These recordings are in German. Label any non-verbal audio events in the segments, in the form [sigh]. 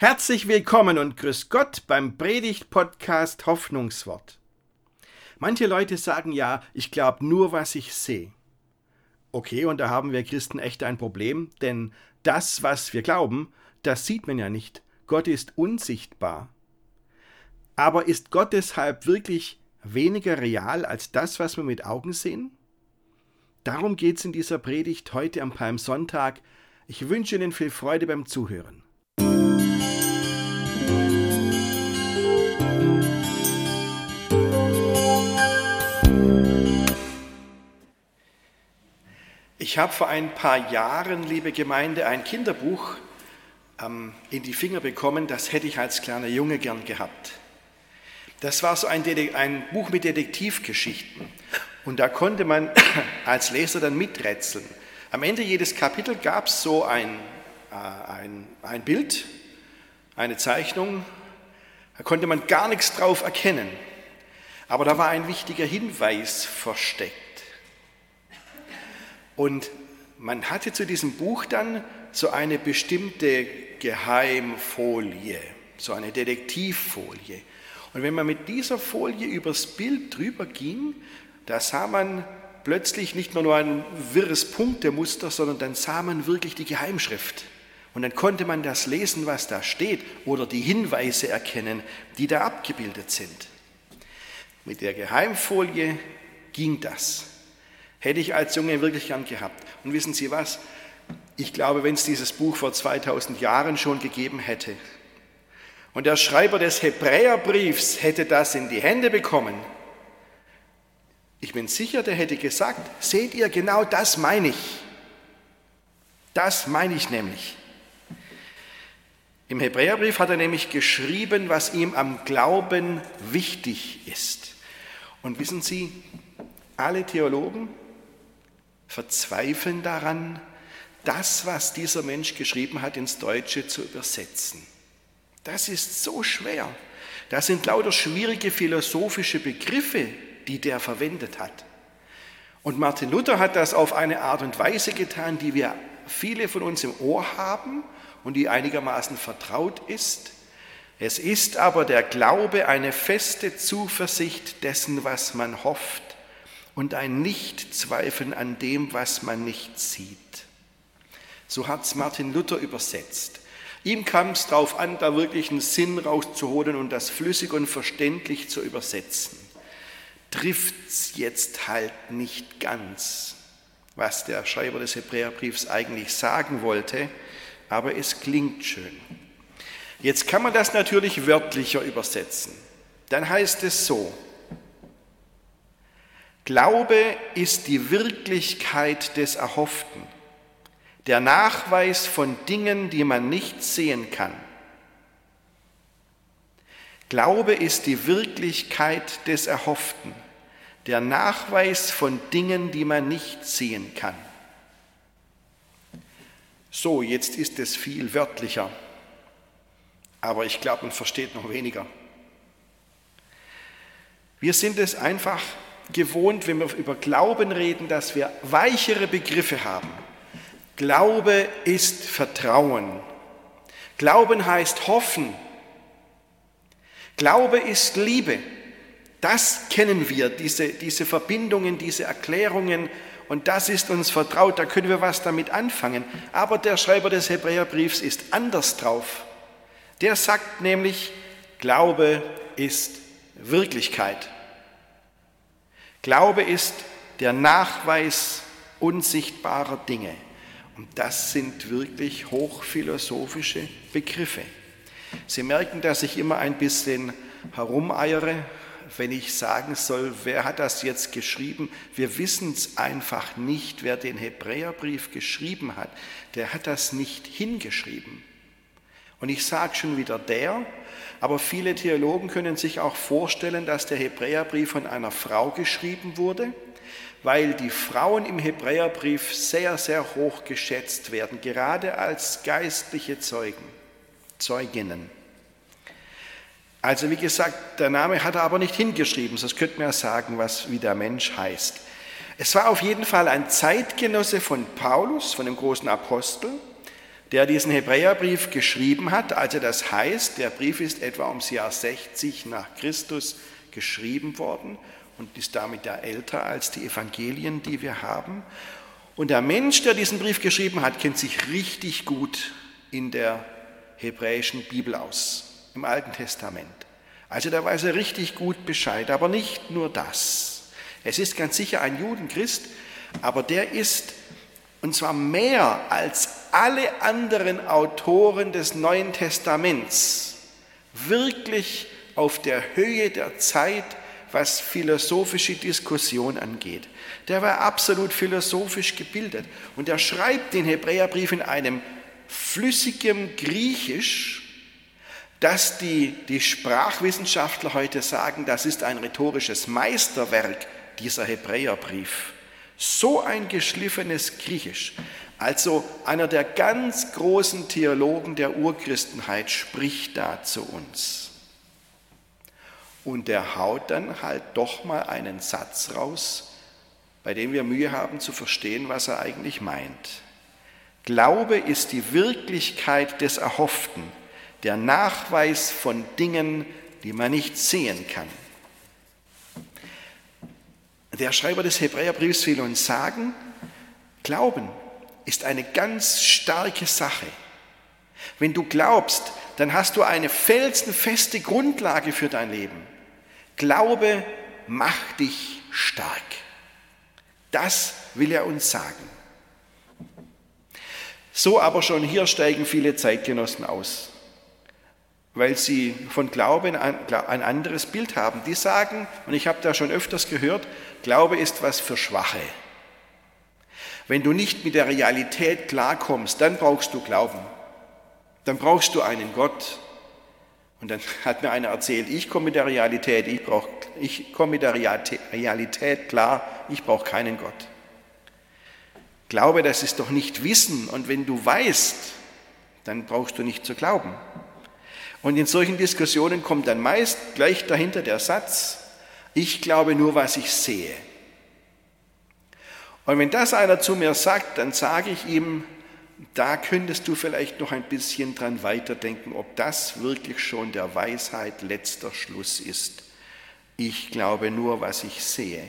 Herzlich willkommen und grüß Gott beim Predigt-Podcast Hoffnungswort. Manche Leute sagen ja, ich glaube nur, was ich sehe. Okay, und da haben wir Christen echt ein Problem, denn das, was wir glauben, das sieht man ja nicht. Gott ist unsichtbar. Aber ist Gott deshalb wirklich weniger real als das, was wir mit Augen sehen? Darum geht es in dieser Predigt heute am Palmsonntag. Ich wünsche Ihnen viel Freude beim Zuhören. Ich habe vor ein paar Jahren, liebe Gemeinde, ein Kinderbuch ähm, in die Finger bekommen, das hätte ich als kleiner Junge gern gehabt. Das war so ein, ein Buch mit Detektivgeschichten. Und da konnte man [coughs] als Leser dann miträtseln. Am Ende jedes Kapitel gab es so ein, äh, ein, ein Bild, eine Zeichnung. Da konnte man gar nichts drauf erkennen. Aber da war ein wichtiger Hinweis versteckt. Und man hatte zu diesem Buch dann so eine bestimmte Geheimfolie, so eine Detektivfolie. Und wenn man mit dieser Folie übers Bild drüber ging, da sah man plötzlich nicht nur, nur ein wirres Punktemuster, sondern dann sah man wirklich die Geheimschrift. Und dann konnte man das lesen, was da steht, oder die Hinweise erkennen, die da abgebildet sind. Mit der Geheimfolie ging das. Hätte ich als Junge wirklich gern gehabt. Und wissen Sie was? Ich glaube, wenn es dieses Buch vor 2000 Jahren schon gegeben hätte und der Schreiber des Hebräerbriefs hätte das in die Hände bekommen, ich bin sicher, der hätte gesagt, seht ihr, genau das meine ich. Das meine ich nämlich. Im Hebräerbrief hat er nämlich geschrieben, was ihm am Glauben wichtig ist. Und wissen Sie, alle Theologen, verzweifeln daran, das, was dieser Mensch geschrieben hat, ins Deutsche zu übersetzen. Das ist so schwer. Das sind lauter schwierige philosophische Begriffe, die der verwendet hat. Und Martin Luther hat das auf eine Art und Weise getan, die wir viele von uns im Ohr haben und die einigermaßen vertraut ist. Es ist aber der Glaube eine feste Zuversicht dessen, was man hofft und ein Nichtzweifeln an dem, was man nicht sieht. So hat es Martin Luther übersetzt. Ihm kam es darauf an, da wirklich einen Sinn rauszuholen und das flüssig und verständlich zu übersetzen. Trifft es jetzt halt nicht ganz, was der Schreiber des Hebräerbriefs eigentlich sagen wollte, aber es klingt schön. Jetzt kann man das natürlich wörtlicher übersetzen. Dann heißt es so, Glaube ist die Wirklichkeit des Erhofften, der Nachweis von Dingen, die man nicht sehen kann. Glaube ist die Wirklichkeit des Erhofften, der Nachweis von Dingen, die man nicht sehen kann. So, jetzt ist es viel wörtlicher, aber ich glaube, man versteht noch weniger. Wir sind es einfach gewohnt, wenn wir über Glauben reden, dass wir weichere Begriffe haben. Glaube ist Vertrauen. Glauben heißt hoffen. Glaube ist Liebe. Das kennen wir, diese, diese Verbindungen, diese Erklärungen. Und das ist uns vertraut, da können wir was damit anfangen. Aber der Schreiber des Hebräerbriefs ist anders drauf. Der sagt nämlich, Glaube ist Wirklichkeit. Glaube ist der Nachweis unsichtbarer Dinge. Und das sind wirklich hochphilosophische Begriffe. Sie merken, dass ich immer ein bisschen herumeiere, wenn ich sagen soll, wer hat das jetzt geschrieben. Wir wissen es einfach nicht, wer den Hebräerbrief geschrieben hat. Der hat das nicht hingeschrieben. Und ich sage schon wieder der, aber viele Theologen können sich auch vorstellen, dass der Hebräerbrief von einer Frau geschrieben wurde, weil die Frauen im Hebräerbrief sehr, sehr hoch geschätzt werden, gerade als geistliche Zeugen, Zeuginnen. Also wie gesagt, der Name hat er aber nicht hingeschrieben, sonst könnte man ja sagen, was wie der Mensch heißt. Es war auf jeden Fall ein Zeitgenosse von Paulus, von dem großen Apostel, der diesen Hebräerbrief geschrieben hat. Also das heißt, der Brief ist etwa ums Jahr 60 nach Christus geschrieben worden und ist damit ja älter als die Evangelien, die wir haben. Und der Mensch, der diesen Brief geschrieben hat, kennt sich richtig gut in der hebräischen Bibel aus, im Alten Testament. Also da weiß er richtig gut Bescheid, aber nicht nur das. Es ist ganz sicher ein Judenchrist, aber der ist, und zwar mehr als alle anderen Autoren des Neuen Testaments, wirklich auf der Höhe der Zeit, was philosophische Diskussion angeht. Der war absolut philosophisch gebildet und er schreibt den Hebräerbrief in einem flüssigem Griechisch, dass die, die Sprachwissenschaftler heute sagen, das ist ein rhetorisches Meisterwerk, dieser Hebräerbrief. So ein geschliffenes Griechisch. Also einer der ganz großen Theologen der Urchristenheit spricht da zu uns. Und der haut dann halt doch mal einen Satz raus, bei dem wir Mühe haben zu verstehen, was er eigentlich meint. Glaube ist die Wirklichkeit des Erhofften, der Nachweis von Dingen, die man nicht sehen kann. Der Schreiber des Hebräerbriefs will uns sagen, Glauben ist eine ganz starke Sache. Wenn du glaubst, dann hast du eine felsenfeste Grundlage für dein Leben. Glaube macht dich stark. Das will er uns sagen. So aber schon hier steigen viele Zeitgenossen aus, weil sie von Glauben ein anderes Bild haben. Die sagen, und ich habe da schon öfters gehört, Glaube ist was für Schwache. Wenn du nicht mit der Realität klarkommst, dann brauchst du Glauben. Dann brauchst du einen Gott. Und dann [laughs] hat mir einer erzählt, ich komme mit der Realität, ich, brauch, ich komme mit der Realität klar, ich brauche keinen Gott. Glaube, das ist doch nicht Wissen. Und wenn du weißt, dann brauchst du nicht zu glauben. Und in solchen Diskussionen kommt dann meist gleich dahinter der Satz, ich glaube nur, was ich sehe. Und wenn das einer zu mir sagt, dann sage ich ihm, da könntest du vielleicht noch ein bisschen dran weiterdenken, ob das wirklich schon der Weisheit letzter Schluss ist. Ich glaube nur, was ich sehe.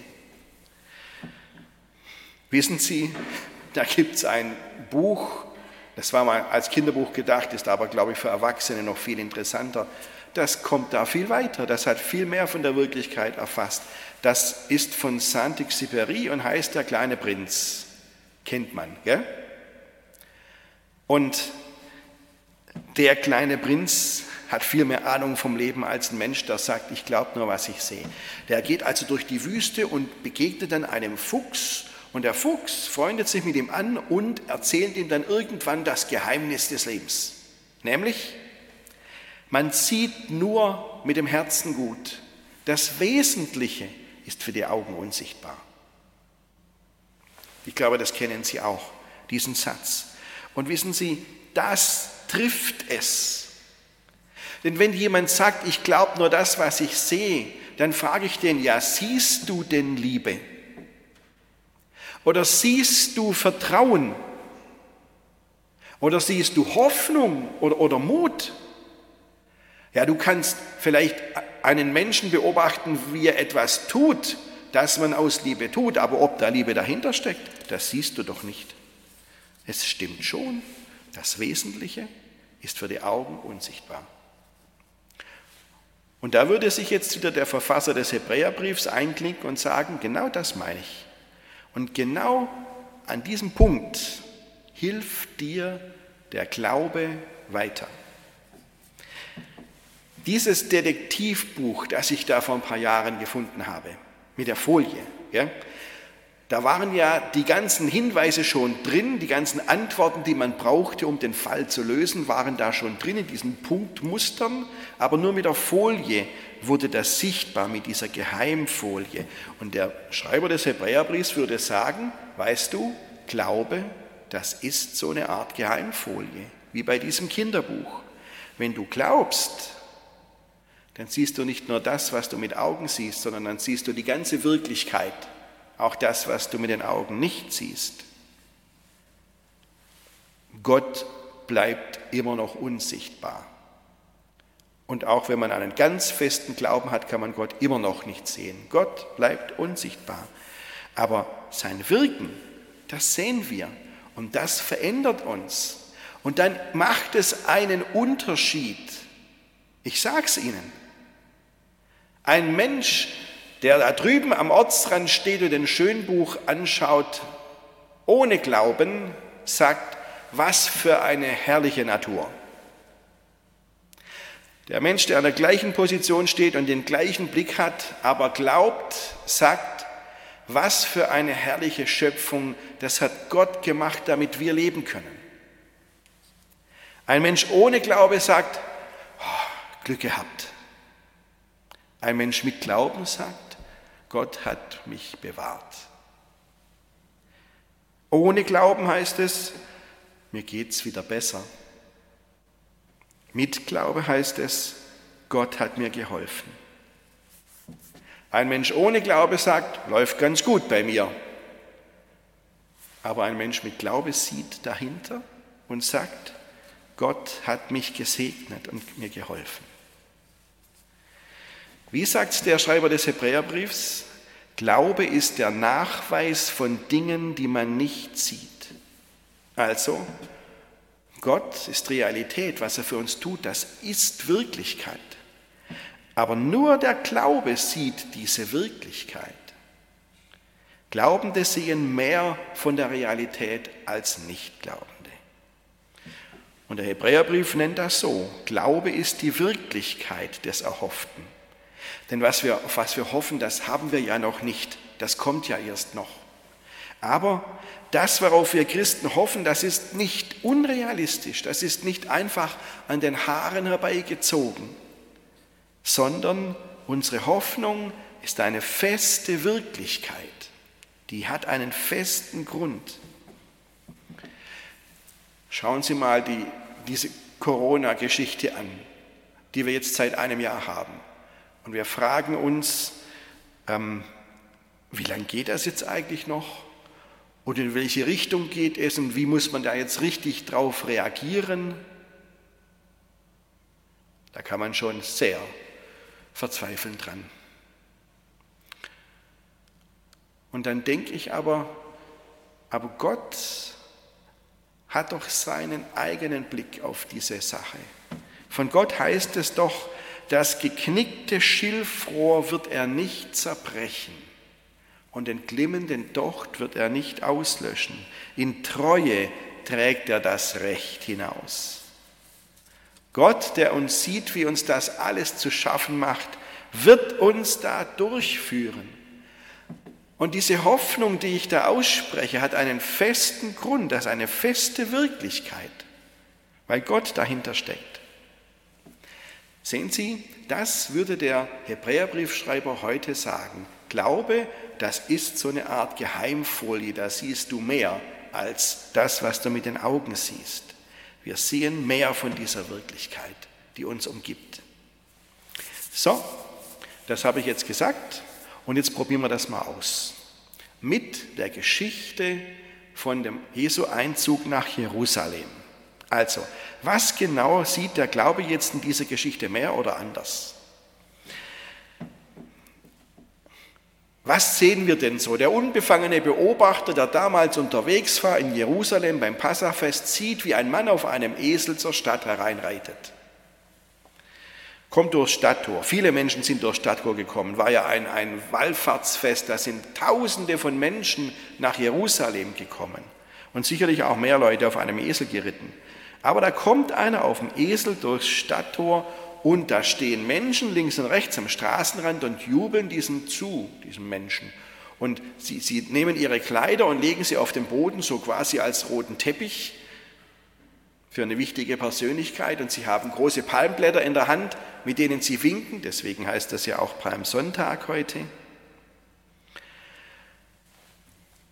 Wissen Sie, da gibt es ein Buch, das war mal als Kinderbuch gedacht, ist aber, glaube ich, für Erwachsene noch viel interessanter. Das kommt da viel weiter, das hat viel mehr von der Wirklichkeit erfasst. Das ist von Saint-Exupéry und heißt Der kleine Prinz. Kennt man, gell? Und der kleine Prinz hat viel mehr Ahnung vom Leben als ein Mensch, der sagt, ich glaube nur, was ich sehe. Der geht also durch die Wüste und begegnet dann einem Fuchs und der Fuchs freundet sich mit ihm an und erzählt ihm dann irgendwann das Geheimnis des Lebens. Nämlich, man sieht nur mit dem Herzen gut. Das Wesentliche ist für die Augen unsichtbar. Ich glaube, das kennen Sie auch, diesen Satz. Und wissen Sie, das trifft es. Denn wenn jemand sagt, ich glaube nur das, was ich sehe, dann frage ich den, ja, siehst du denn Liebe? Oder siehst du Vertrauen? Oder siehst du Hoffnung oder, oder Mut? Ja, du kannst vielleicht einen Menschen beobachten, wie er etwas tut, das man aus Liebe tut, aber ob da Liebe dahinter steckt, das siehst du doch nicht. Es stimmt schon, das Wesentliche ist für die Augen unsichtbar. Und da würde sich jetzt wieder der Verfasser des Hebräerbriefs einklinken und sagen, genau das meine ich. Und genau an diesem Punkt hilft dir der Glaube weiter. Dieses Detektivbuch, das ich da vor ein paar Jahren gefunden habe, mit der Folie, ja, da waren ja die ganzen Hinweise schon drin, die ganzen Antworten, die man brauchte, um den Fall zu lösen, waren da schon drin in diesen Punktmustern, aber nur mit der Folie wurde das sichtbar, mit dieser Geheimfolie. Und der Schreiber des Hebräerbriefs würde sagen, weißt du, Glaube, das ist so eine Art Geheimfolie, wie bei diesem Kinderbuch. Wenn du glaubst, dann siehst du nicht nur das, was du mit Augen siehst, sondern dann siehst du die ganze Wirklichkeit auch das, was du mit den Augen nicht siehst. Gott bleibt immer noch unsichtbar. Und auch wenn man einen ganz festen Glauben hat, kann man Gott immer noch nicht sehen. Gott bleibt unsichtbar. Aber sein Wirken, das sehen wir und das verändert uns. Und dann macht es einen Unterschied. Ich sage es Ihnen. Ein Mensch, der da drüben am Ortsrand steht und den Schönbuch anschaut, ohne Glauben, sagt, was für eine herrliche Natur. Der Mensch, der an der gleichen Position steht und den gleichen Blick hat, aber glaubt, sagt, was für eine herrliche Schöpfung, das hat Gott gemacht, damit wir leben können. Ein Mensch ohne Glaube sagt, oh, Glück gehabt. Ein Mensch mit Glauben sagt, Gott hat mich bewahrt. Ohne Glauben heißt es, mir geht es wieder besser. Mit Glaube heißt es, Gott hat mir geholfen. Ein Mensch ohne Glaube sagt, läuft ganz gut bei mir. Aber ein Mensch mit Glaube sieht dahinter und sagt, Gott hat mich gesegnet und mir geholfen. Wie sagt der Schreiber des Hebräerbriefs? Glaube ist der Nachweis von Dingen, die man nicht sieht. Also, Gott ist Realität, was er für uns tut, das ist Wirklichkeit. Aber nur der Glaube sieht diese Wirklichkeit. Glaubende sehen mehr von der Realität als Nichtglaubende. Und der Hebräerbrief nennt das so, Glaube ist die Wirklichkeit des Erhofften. Denn was wir, auf was wir hoffen, das haben wir ja noch nicht, das kommt ja erst noch. Aber das, worauf wir Christen hoffen, das ist nicht unrealistisch, das ist nicht einfach an den Haaren herbeigezogen, sondern unsere Hoffnung ist eine feste Wirklichkeit, die hat einen festen Grund. Schauen Sie mal die, diese Corona-Geschichte an, die wir jetzt seit einem Jahr haben. Und wir fragen uns, ähm, wie lange geht das jetzt eigentlich noch? Und in welche Richtung geht es und wie muss man da jetzt richtig drauf reagieren? Da kann man schon sehr verzweifeln dran. Und dann denke ich aber, aber Gott hat doch seinen eigenen Blick auf diese Sache. Von Gott heißt es doch, das geknickte Schilfrohr wird er nicht zerbrechen und den glimmenden Docht wird er nicht auslöschen. In Treue trägt er das Recht hinaus. Gott, der uns sieht, wie uns das alles zu schaffen macht, wird uns da durchführen. Und diese Hoffnung, die ich da ausspreche, hat einen festen Grund, das ist eine feste Wirklichkeit, weil Gott dahinter steckt. Sehen Sie, das würde der Hebräerbriefschreiber heute sagen. Glaube das ist so eine Art Geheimfolie, da siehst du mehr als das, was du mit den Augen siehst. Wir sehen mehr von dieser Wirklichkeit, die uns umgibt. So, das habe ich jetzt gesagt und jetzt probieren wir das mal aus. Mit der Geschichte von dem Jesu Einzug nach Jerusalem. Also, was genau sieht der Glaube jetzt in dieser Geschichte mehr oder anders? Was sehen wir denn so? Der unbefangene Beobachter, der damals unterwegs war in Jerusalem beim Passafest, sieht, wie ein Mann auf einem Esel zur Stadt hereinreitet. Kommt durchs Stadttor. Viele Menschen sind durchs Stadttor gekommen. War ja ein, ein Wallfahrtsfest. Da sind Tausende von Menschen nach Jerusalem gekommen. Und sicherlich auch mehr Leute auf einem Esel geritten. Aber da kommt einer auf dem Esel durchs Stadttor und da stehen Menschen links und rechts am Straßenrand und jubeln diesem zu, diesem Menschen. Und sie, sie nehmen ihre Kleider und legen sie auf den Boden, so quasi als roten Teppich für eine wichtige Persönlichkeit. Und sie haben große Palmblätter in der Hand, mit denen sie winken. Deswegen heißt das ja auch Palmsonntag heute.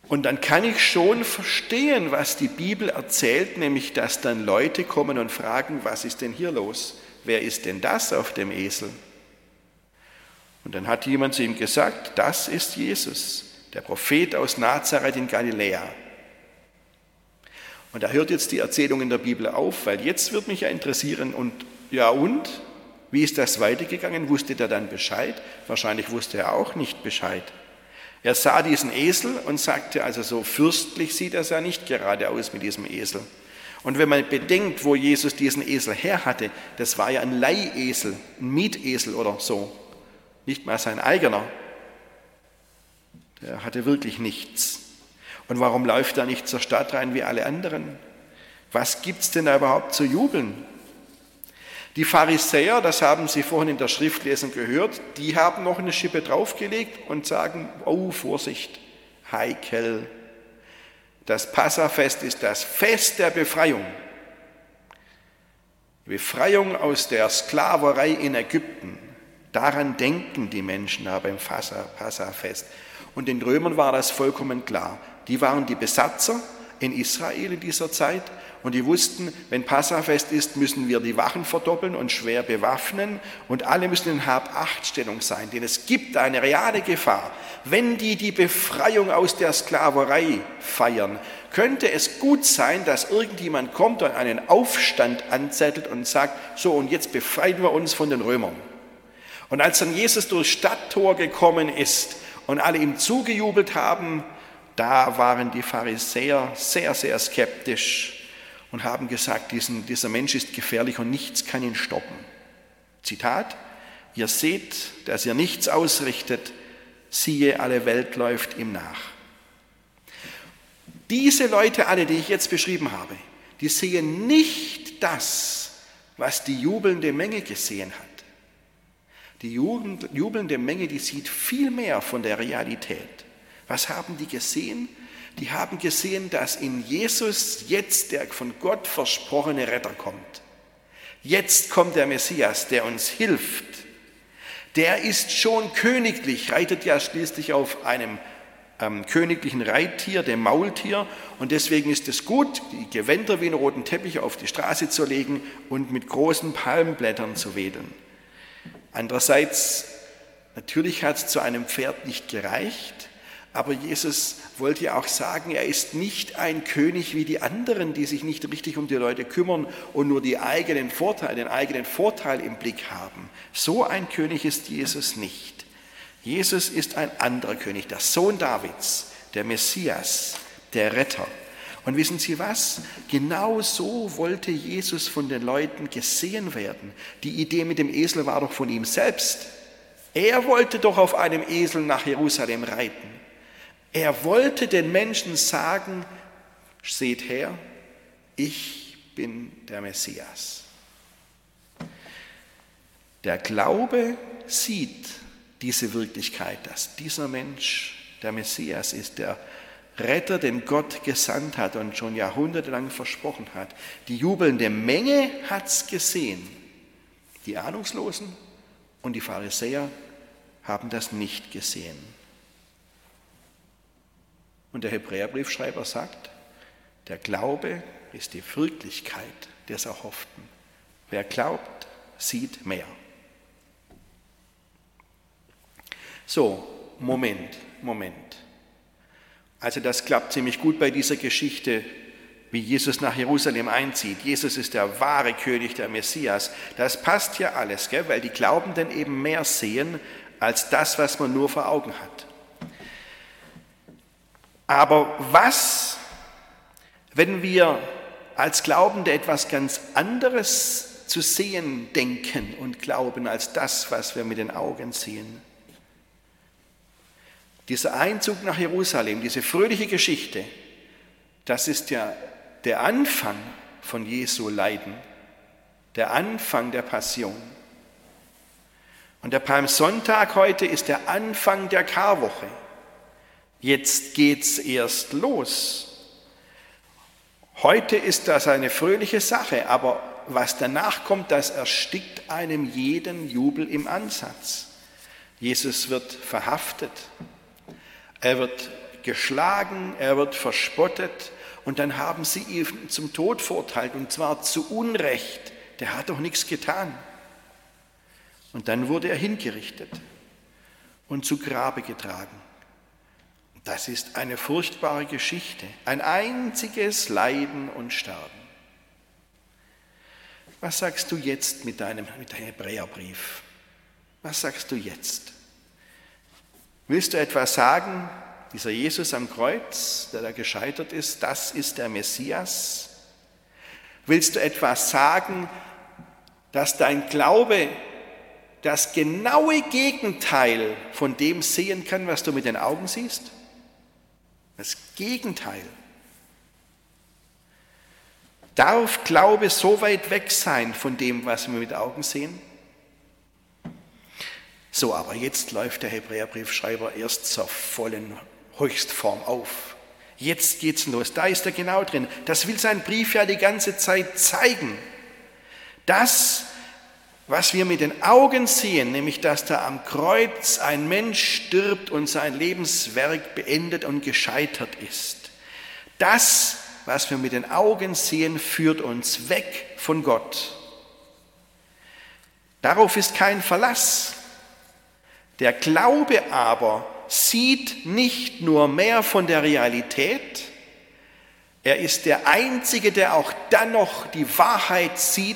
Und dann kann ich schon verstehen, was die Bibel erzählt, nämlich dass dann Leute kommen und fragen, was ist denn hier los? wer ist denn das auf dem Esel? Und dann hat jemand zu ihm gesagt, das ist Jesus, der Prophet aus Nazareth in Galiläa. Und da hört jetzt die Erzählung in der Bibel auf, weil jetzt wird mich ja interessieren, und ja und? Wie ist das weitergegangen? Wusste der dann Bescheid? Wahrscheinlich wusste er auch nicht Bescheid. Er sah diesen Esel und sagte, also so fürstlich sieht er ja nicht gerade aus mit diesem Esel. Und wenn man bedenkt, wo Jesus diesen Esel her hatte, das war ja ein Leihesel, ein Mietesel oder so, nicht mal sein eigener. Der hatte wirklich nichts. Und warum läuft er nicht zur Stadt rein wie alle anderen? Was gibt es denn da überhaupt zu jubeln? Die Pharisäer, das haben Sie vorhin in der Schriftlesung gehört, die haben noch eine Schippe draufgelegt und sagen, oh Vorsicht, heikel. Das Passafest ist das Fest der Befreiung. Befreiung aus der Sklaverei in Ägypten. Daran denken die Menschen da beim Passafest. Und den Römern war das vollkommen klar. Die waren die Besatzer in Israel in dieser Zeit und die wussten, wenn Passafest ist, müssen wir die Wachen verdoppeln und schwer bewaffnen und alle müssen in Hab-Acht-Stellung sein, denn es gibt eine reale Gefahr. Wenn die die Befreiung aus der Sklaverei feiern, könnte es gut sein, dass irgendjemand kommt und einen Aufstand anzettelt und sagt, so und jetzt befreien wir uns von den Römern. Und als dann Jesus durchs Stadttor gekommen ist und alle ihm zugejubelt haben, da waren die Pharisäer sehr, sehr skeptisch und haben gesagt, diesen, dieser Mensch ist gefährlich und nichts kann ihn stoppen. Zitat, ihr seht, dass ihr nichts ausrichtet, siehe, alle Welt läuft ihm nach. Diese Leute alle, die ich jetzt beschrieben habe, die sehen nicht das, was die jubelnde Menge gesehen hat. Die jubelnde Menge, die sieht viel mehr von der Realität. Was haben die gesehen? die haben gesehen, dass in Jesus jetzt der von Gott versprochene Retter kommt. Jetzt kommt der Messias, der uns hilft. Der ist schon königlich, reitet ja schließlich auf einem ähm, königlichen Reittier, dem Maultier. Und deswegen ist es gut, die Gewänder wie einen roten Teppich auf die Straße zu legen und mit großen Palmblättern zu wedeln. Andererseits, natürlich hat es zu einem Pferd nicht gereicht, aber Jesus wollte ja auch sagen, er ist nicht ein König wie die anderen, die sich nicht richtig um die Leute kümmern und nur die eigenen Vorteile, den eigenen Vorteil im Blick haben. So ein König ist Jesus nicht. Jesus ist ein anderer König, der Sohn Davids, der Messias, der Retter. Und wissen Sie was? Genau so wollte Jesus von den Leuten gesehen werden. Die Idee mit dem Esel war doch von ihm selbst. Er wollte doch auf einem Esel nach Jerusalem reiten. Er wollte den Menschen sagen, seht her, ich bin der Messias. Der Glaube sieht diese Wirklichkeit, dass dieser Mensch der Messias ist, der Retter, den Gott gesandt hat und schon jahrhundertelang versprochen hat. Die jubelnde Menge hat es gesehen. Die Ahnungslosen und die Pharisäer haben das nicht gesehen. Und der Hebräerbriefschreiber sagt, der Glaube ist die Wirklichkeit des Erhofften. Wer glaubt, sieht mehr. So, Moment, Moment. Also das klappt ziemlich gut bei dieser Geschichte, wie Jesus nach Jerusalem einzieht. Jesus ist der wahre König, der Messias. Das passt ja alles, gell? weil die Glaubenden eben mehr sehen als das, was man nur vor Augen hat. Aber was, wenn wir als Glaubende etwas ganz anderes zu sehen denken und glauben als das, was wir mit den Augen sehen? Dieser Einzug nach Jerusalem, diese fröhliche Geschichte, das ist ja der Anfang von Jesu Leiden, der Anfang der Passion. Und der Palmsonntag heute ist der Anfang der Karwoche. Jetzt geht's erst los. Heute ist das eine fröhliche Sache, aber was danach kommt, das erstickt einem jeden Jubel im Ansatz. Jesus wird verhaftet, er wird geschlagen, er wird verspottet und dann haben sie ihn zum Tod verurteilt und zwar zu Unrecht. Der hat doch nichts getan. Und dann wurde er hingerichtet und zu Grabe getragen. Das ist eine furchtbare Geschichte, ein einziges Leiden und Sterben. Was sagst du jetzt mit deinem, mit deinem Hebräerbrief? Was sagst du jetzt? Willst du etwas sagen, dieser Jesus am Kreuz, der da gescheitert ist, das ist der Messias? Willst du etwas sagen, dass dein Glaube das genaue Gegenteil von dem sehen kann, was du mit den Augen siehst? Das Gegenteil. Darf Glaube so weit weg sein von dem, was wir mit Augen sehen? So, aber jetzt läuft der Hebräerbriefschreiber erst zur vollen Höchstform auf. Jetzt geht's los. Da ist er genau drin. Das will sein Brief ja die ganze Zeit zeigen. Das, was wir mit den Augen sehen, nämlich dass da am Kreuz ein Mensch stirbt und sein Lebenswerk beendet und gescheitert ist. Das, was wir mit den Augen sehen, führt uns weg von Gott. Darauf ist kein Verlass. Der Glaube aber sieht nicht nur mehr von der Realität, er ist der Einzige, der auch dann noch die Wahrheit sieht,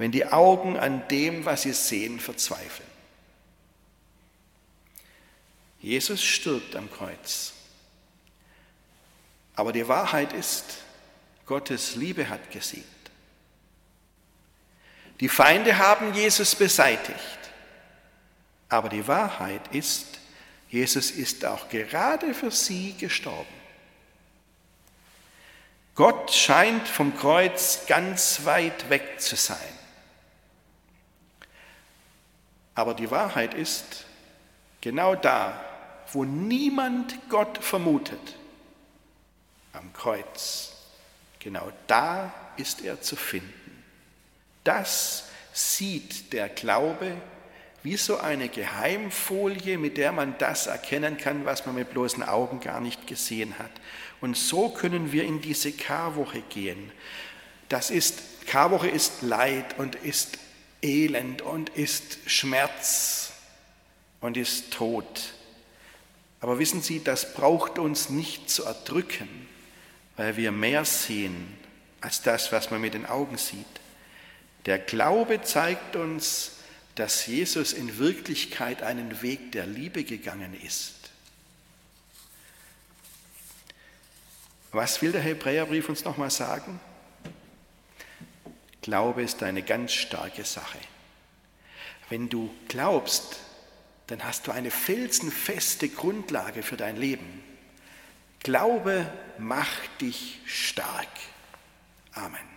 wenn die Augen an dem, was sie sehen, verzweifeln. Jesus stirbt am Kreuz. Aber die Wahrheit ist, Gottes Liebe hat gesiegt. Die Feinde haben Jesus beseitigt. Aber die Wahrheit ist, Jesus ist auch gerade für sie gestorben. Gott scheint vom Kreuz ganz weit weg zu sein. Aber die Wahrheit ist, genau da, wo niemand Gott vermutet, am Kreuz, genau da ist er zu finden. Das sieht der Glaube wie so eine Geheimfolie, mit der man das erkennen kann, was man mit bloßen Augen gar nicht gesehen hat. Und so können wir in diese Karwoche gehen. Das ist, Karwoche ist Leid und ist Elend und ist Schmerz und ist Tod. Aber wissen Sie, das braucht uns nicht zu erdrücken, weil wir mehr sehen als das, was man mit den Augen sieht. Der Glaube zeigt uns, dass Jesus in Wirklichkeit einen Weg der Liebe gegangen ist. Was will der Hebräerbrief uns nochmal sagen? Glaube ist eine ganz starke Sache. Wenn du glaubst, dann hast du eine felsenfeste Grundlage für dein Leben. Glaube macht dich stark. Amen.